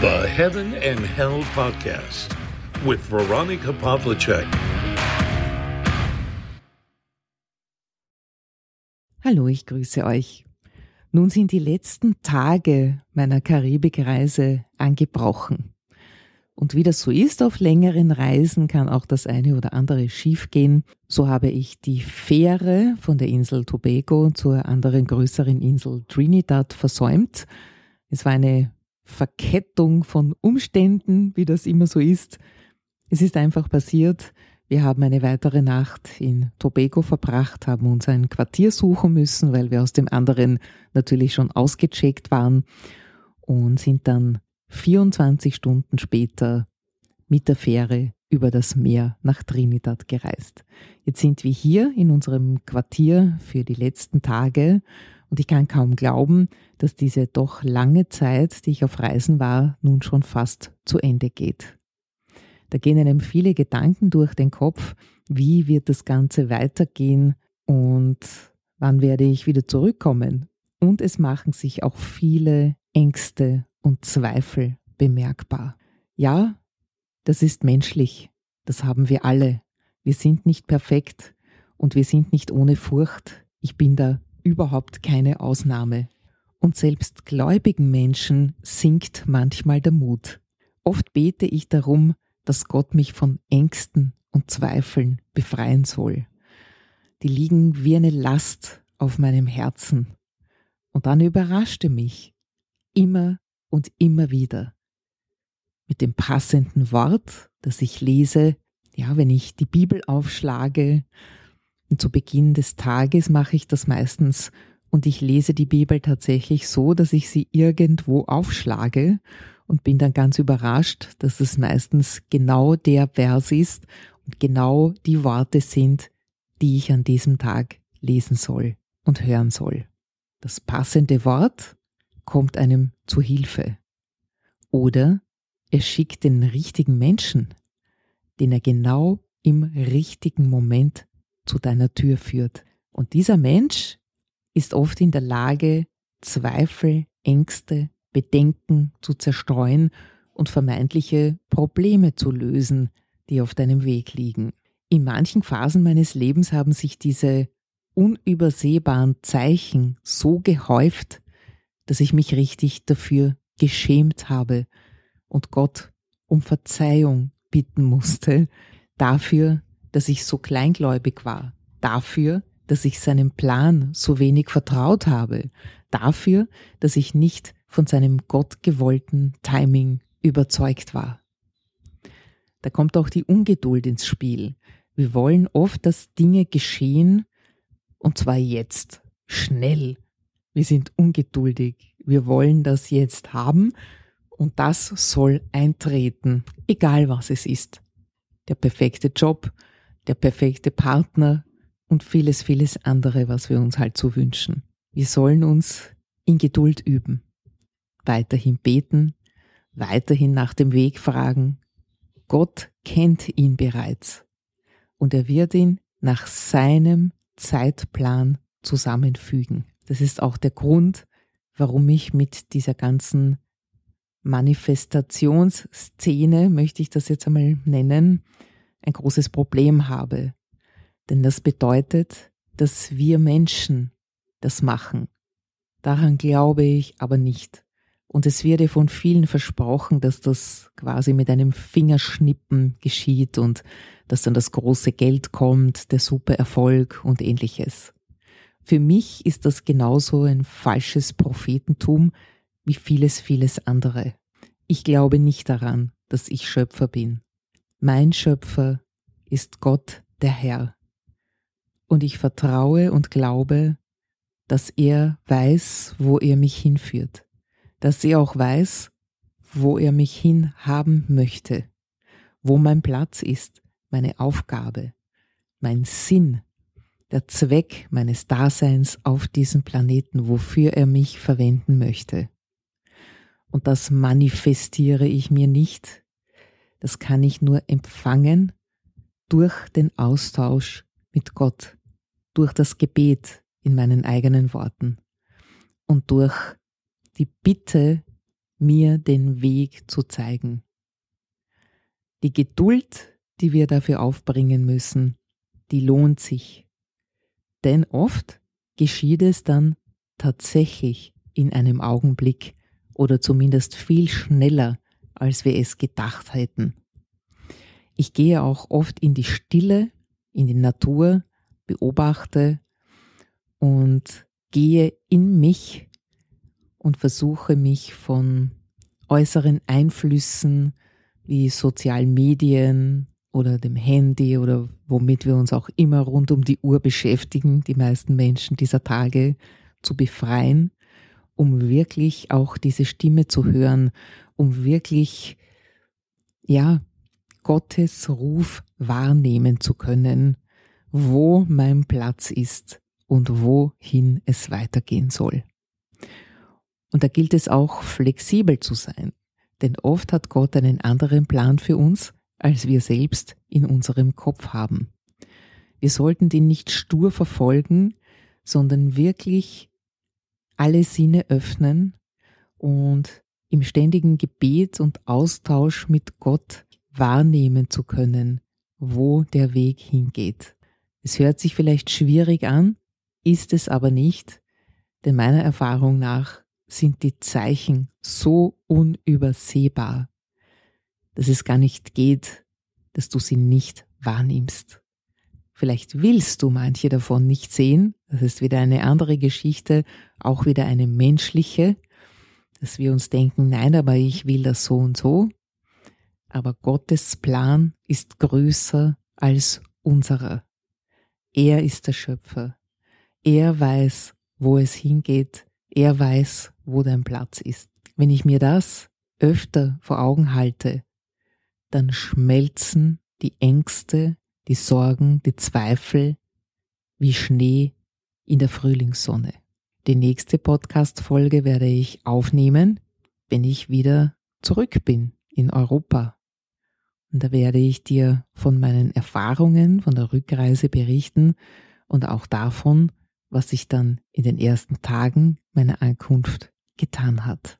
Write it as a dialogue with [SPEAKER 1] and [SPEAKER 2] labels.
[SPEAKER 1] The Heaven and Hell Podcast with Veronica Pavlicek.
[SPEAKER 2] Hallo, ich grüße euch. Nun sind die letzten Tage meiner Karibikreise angebrochen. Und wie das so ist auf längeren Reisen, kann auch das eine oder andere schiefgehen. So habe ich die Fähre von der Insel Tobago zur anderen größeren Insel Trinidad versäumt. Es war eine Verkettung von Umständen, wie das immer so ist. Es ist einfach passiert. Wir haben eine weitere Nacht in Tobago verbracht, haben uns ein Quartier suchen müssen, weil wir aus dem anderen natürlich schon ausgecheckt waren und sind dann 24 Stunden später mit der Fähre über das Meer nach Trinidad gereist. Jetzt sind wir hier in unserem Quartier für die letzten Tage und ich kann kaum glauben, dass diese doch lange Zeit, die ich auf Reisen war, nun schon fast zu Ende geht. Da gehen einem viele Gedanken durch den Kopf, wie wird das Ganze weitergehen und wann werde ich wieder zurückkommen. Und es machen sich auch viele Ängste und Zweifel bemerkbar. Ja, das ist menschlich, das haben wir alle. Wir sind nicht perfekt und wir sind nicht ohne Furcht. Ich bin da überhaupt keine Ausnahme. Und selbst gläubigen Menschen sinkt manchmal der Mut. Oft bete ich darum, dass Gott mich von Ängsten und Zweifeln befreien soll. Die liegen wie eine Last auf meinem Herzen. Und dann überraschte mich immer und immer wieder mit dem passenden Wort, das ich lese, ja, wenn ich die Bibel aufschlage, und zu Beginn des Tages mache ich das meistens und ich lese die Bibel tatsächlich so, dass ich sie irgendwo aufschlage und bin dann ganz überrascht, dass es meistens genau der Vers ist und genau die Worte sind, die ich an diesem Tag lesen soll und hören soll. Das passende Wort kommt einem zu Hilfe. Oder er schickt den richtigen Menschen, den er genau im richtigen Moment zu deiner Tür führt. Und dieser Mensch ist oft in der Lage, Zweifel, Ängste, Bedenken zu zerstreuen und vermeintliche Probleme zu lösen, die auf deinem Weg liegen. In manchen Phasen meines Lebens haben sich diese unübersehbaren Zeichen so gehäuft, dass ich mich richtig dafür geschämt habe und Gott um Verzeihung bitten musste dafür, dass ich so kleingläubig war, dafür, dass ich seinem Plan so wenig vertraut habe, dafür, dass ich nicht von seinem gottgewollten Timing überzeugt war. Da kommt auch die Ungeduld ins Spiel. Wir wollen oft, dass Dinge geschehen, und zwar jetzt, schnell. Wir sind ungeduldig. Wir wollen das jetzt haben und das soll eintreten, egal was es ist. Der perfekte Job, der perfekte Partner und vieles, vieles andere, was wir uns halt so wünschen. Wir sollen uns in Geduld üben, weiterhin beten, weiterhin nach dem Weg fragen. Gott kennt ihn bereits und er wird ihn nach seinem Zeitplan zusammenfügen. Das ist auch der Grund, warum ich mit dieser ganzen Manifestationsszene, möchte ich das jetzt einmal nennen, ein großes Problem habe. Denn das bedeutet, dass wir Menschen das machen. Daran glaube ich aber nicht. Und es wird ja von vielen versprochen, dass das quasi mit einem Fingerschnippen geschieht und dass dann das große Geld kommt, der super Erfolg und ähnliches. Für mich ist das genauso ein falsches Prophetentum wie vieles, vieles andere. Ich glaube nicht daran, dass ich Schöpfer bin. Mein Schöpfer ist Gott der Herr. Und ich vertraue und glaube, dass er weiß, wo er mich hinführt, dass er auch weiß, wo er mich hin haben möchte, wo mein Platz ist, meine Aufgabe, mein Sinn, der Zweck meines Daseins auf diesem Planeten, wofür er mich verwenden möchte. Und das manifestiere ich mir nicht das kann ich nur empfangen durch den Austausch mit Gott, durch das Gebet in meinen eigenen Worten und durch die Bitte mir den Weg zu zeigen. Die Geduld, die wir dafür aufbringen müssen, die lohnt sich. Denn oft geschieht es dann tatsächlich in einem Augenblick oder zumindest viel schneller, als wir es gedacht hätten. Ich gehe auch oft in die Stille, in die Natur, beobachte und gehe in mich und versuche mich von äußeren Einflüssen wie sozialen Medien oder dem Handy oder womit wir uns auch immer rund um die Uhr beschäftigen, die meisten Menschen dieser Tage, zu befreien, um wirklich auch diese Stimme zu hören, um wirklich, ja, Gottes Ruf wahrnehmen zu können, wo mein Platz ist und wohin es weitergehen soll. Und da gilt es auch flexibel zu sein, denn oft hat Gott einen anderen Plan für uns, als wir selbst in unserem Kopf haben. Wir sollten den nicht stur verfolgen, sondern wirklich alle Sinne öffnen und im ständigen Gebet und Austausch mit Gott wahrnehmen zu können, wo der Weg hingeht. Es hört sich vielleicht schwierig an, ist es aber nicht, denn meiner Erfahrung nach sind die Zeichen so unübersehbar, dass es gar nicht geht, dass du sie nicht wahrnimmst. Vielleicht willst du manche davon nicht sehen, das ist wieder eine andere Geschichte, auch wieder eine menschliche, dass wir uns denken, nein, aber ich will das so und so. Aber Gottes Plan ist größer als unserer. Er ist der Schöpfer. Er weiß, wo es hingeht. Er weiß, wo dein Platz ist. Wenn ich mir das öfter vor Augen halte, dann schmelzen die Ängste, die Sorgen, die Zweifel wie Schnee in der Frühlingssonne. Die nächste Podcast-Folge werde ich aufnehmen, wenn ich wieder zurück bin in Europa. Und da werde ich dir von meinen Erfahrungen von der Rückreise berichten und auch davon, was sich dann in den ersten Tagen meiner Ankunft getan hat.